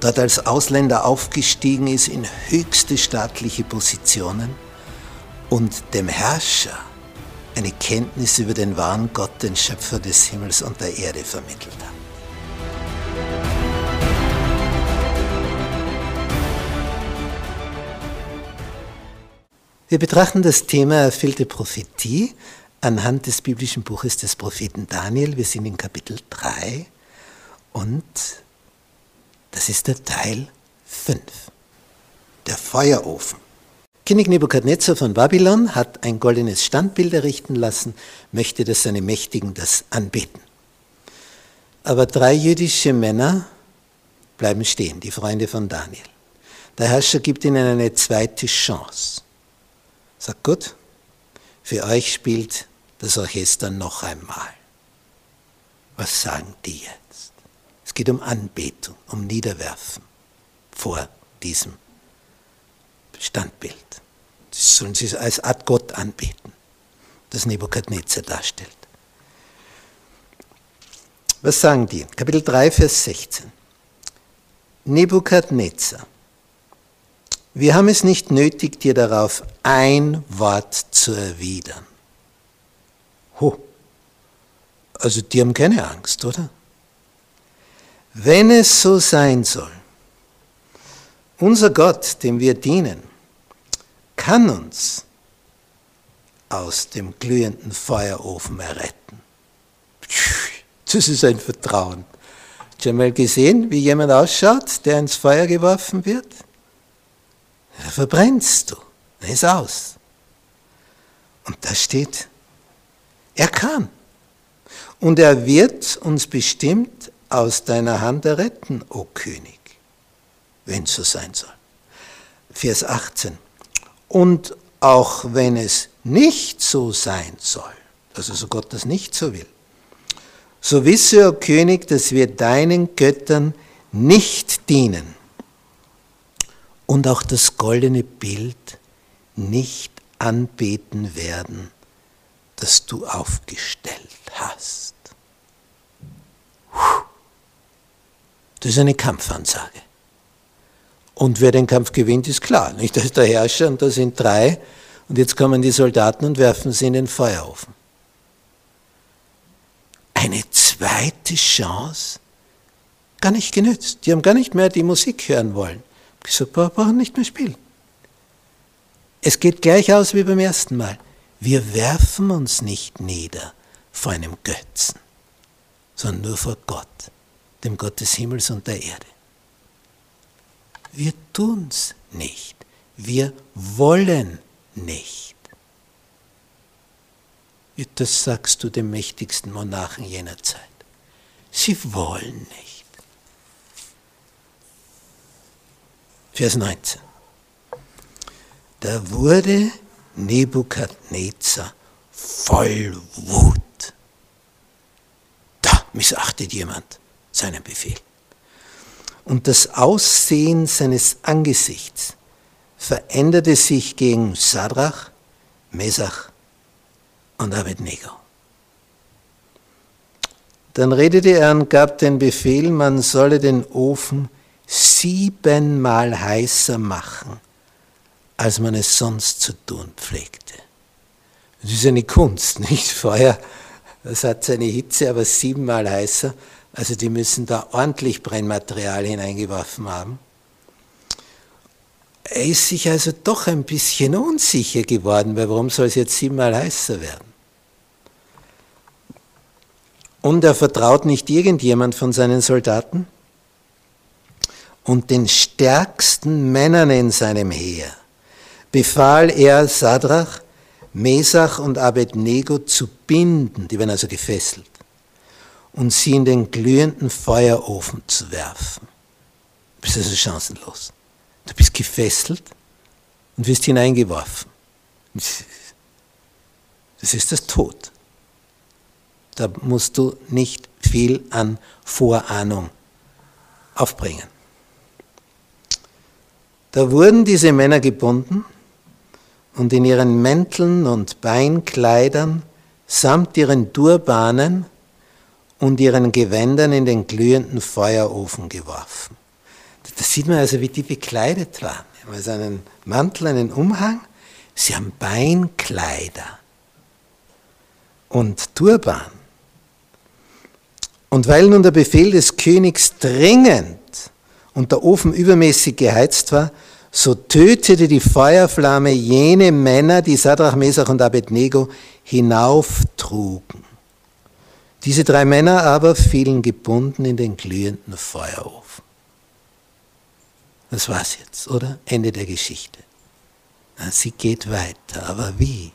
dort als Ausländer aufgestiegen ist in höchste staatliche Positionen und dem Herrscher eine Kenntnis über den wahren Gott, den Schöpfer des Himmels und der Erde vermittelt hat. Wir betrachten das Thema erfüllte Prophetie anhand des biblischen Buches des Propheten Daniel. Wir sind in Kapitel 3 und das ist der Teil 5, der Feuerofen. König Nebukadnezar von Babylon hat ein goldenes Standbild errichten lassen, möchte, dass seine Mächtigen das anbeten. Aber drei jüdische Männer bleiben stehen, die Freunde von Daniel. Der Herrscher gibt ihnen eine zweite Chance. Sagt gut, für euch spielt das Orchester noch einmal. Was sagen die jetzt? Es geht um Anbetung, um Niederwerfen vor diesem Standbild. Das sollen sie als Art Gott anbeten, das Nebukadnezar darstellt. Was sagen die? Kapitel 3, Vers 16. Nebukadnezar wir haben es nicht nötig, dir darauf ein Wort zu erwidern. Ho. Also die haben keine Angst, oder? Wenn es so sein soll, unser Gott, dem wir dienen, kann uns aus dem glühenden Feuerofen erretten. Das ist ein Vertrauen. Hast du mal gesehen, wie jemand ausschaut, der ins Feuer geworfen wird? Da verbrennst du. Dann ist aus. Und da steht, er kann. Und er wird uns bestimmt aus deiner Hand erretten, o König, wenn es so sein soll. Vers 18. Und auch wenn es nicht so sein soll, also Gott das nicht so will, so wisse, o König, dass wir deinen Göttern nicht dienen und auch das goldene Bild nicht anbeten werden, das du aufgestellt Das ist eine Kampfansage. Und wer den Kampf gewinnt, ist klar. Nicht? Da ist der Herrscher und da sind drei und jetzt kommen die Soldaten und werfen sie in den Feuerofen. Eine zweite Chance? Gar nicht genützt. Die haben gar nicht mehr die Musik hören wollen. Ich wir brauchen nicht mehr spielen. Es geht gleich aus wie beim ersten Mal. Wir werfen uns nicht nieder vor einem Götzen, sondern nur vor Gott, dem Gott des Himmels und der Erde. Wir tun's nicht. Wir wollen nicht. Das sagst du dem mächtigsten Monarchen jener Zeit. Sie wollen nicht. Vers 19. Da wurde Nebukadnezar voll Wut. Da missachtet jemand seinen Befehl. Und das Aussehen seines Angesichts veränderte sich gegen Sadrach, Mesach und Abednego. Dann redete er und gab den Befehl, man solle den Ofen siebenmal heißer machen, als man es sonst zu tun pflegte. Das ist eine Kunst, nicht? Feuer, das hat seine Hitze, aber siebenmal heißer. Also die müssen da ordentlich Brennmaterial hineingeworfen haben. Er ist sich also doch ein bisschen unsicher geworden, weil warum soll es jetzt siebenmal heißer werden? Und er vertraut nicht irgendjemand von seinen Soldaten, und den stärksten Männern in seinem Heer befahl er Sadrach, Mesach und Abednego zu binden, die werden also gefesselt, und sie in den glühenden Feuerofen zu werfen. Das ist also chancenlos. Du bist gefesselt und wirst hineingeworfen. Das ist das Tod. Da musst du nicht viel an Vorahnung aufbringen. Da wurden diese Männer gebunden und in ihren Mänteln und Beinkleidern samt ihren Turbanen und ihren Gewändern in den glühenden Feuerofen geworfen. Da sieht man also, wie die bekleidet waren. Sie haben also einen Mantel, einen Umhang, sie haben Beinkleider und Turban. Und weil nun der Befehl des Königs dringend und der Ofen übermäßig geheizt war, so tötete die Feuerflamme jene Männer, die Sadrach, Mesach und Abednego hinauftrugen. Diese drei Männer aber fielen gebunden in den glühenden Feuerofen. Das war's jetzt, oder? Ende der Geschichte. Sie geht weiter, aber wie?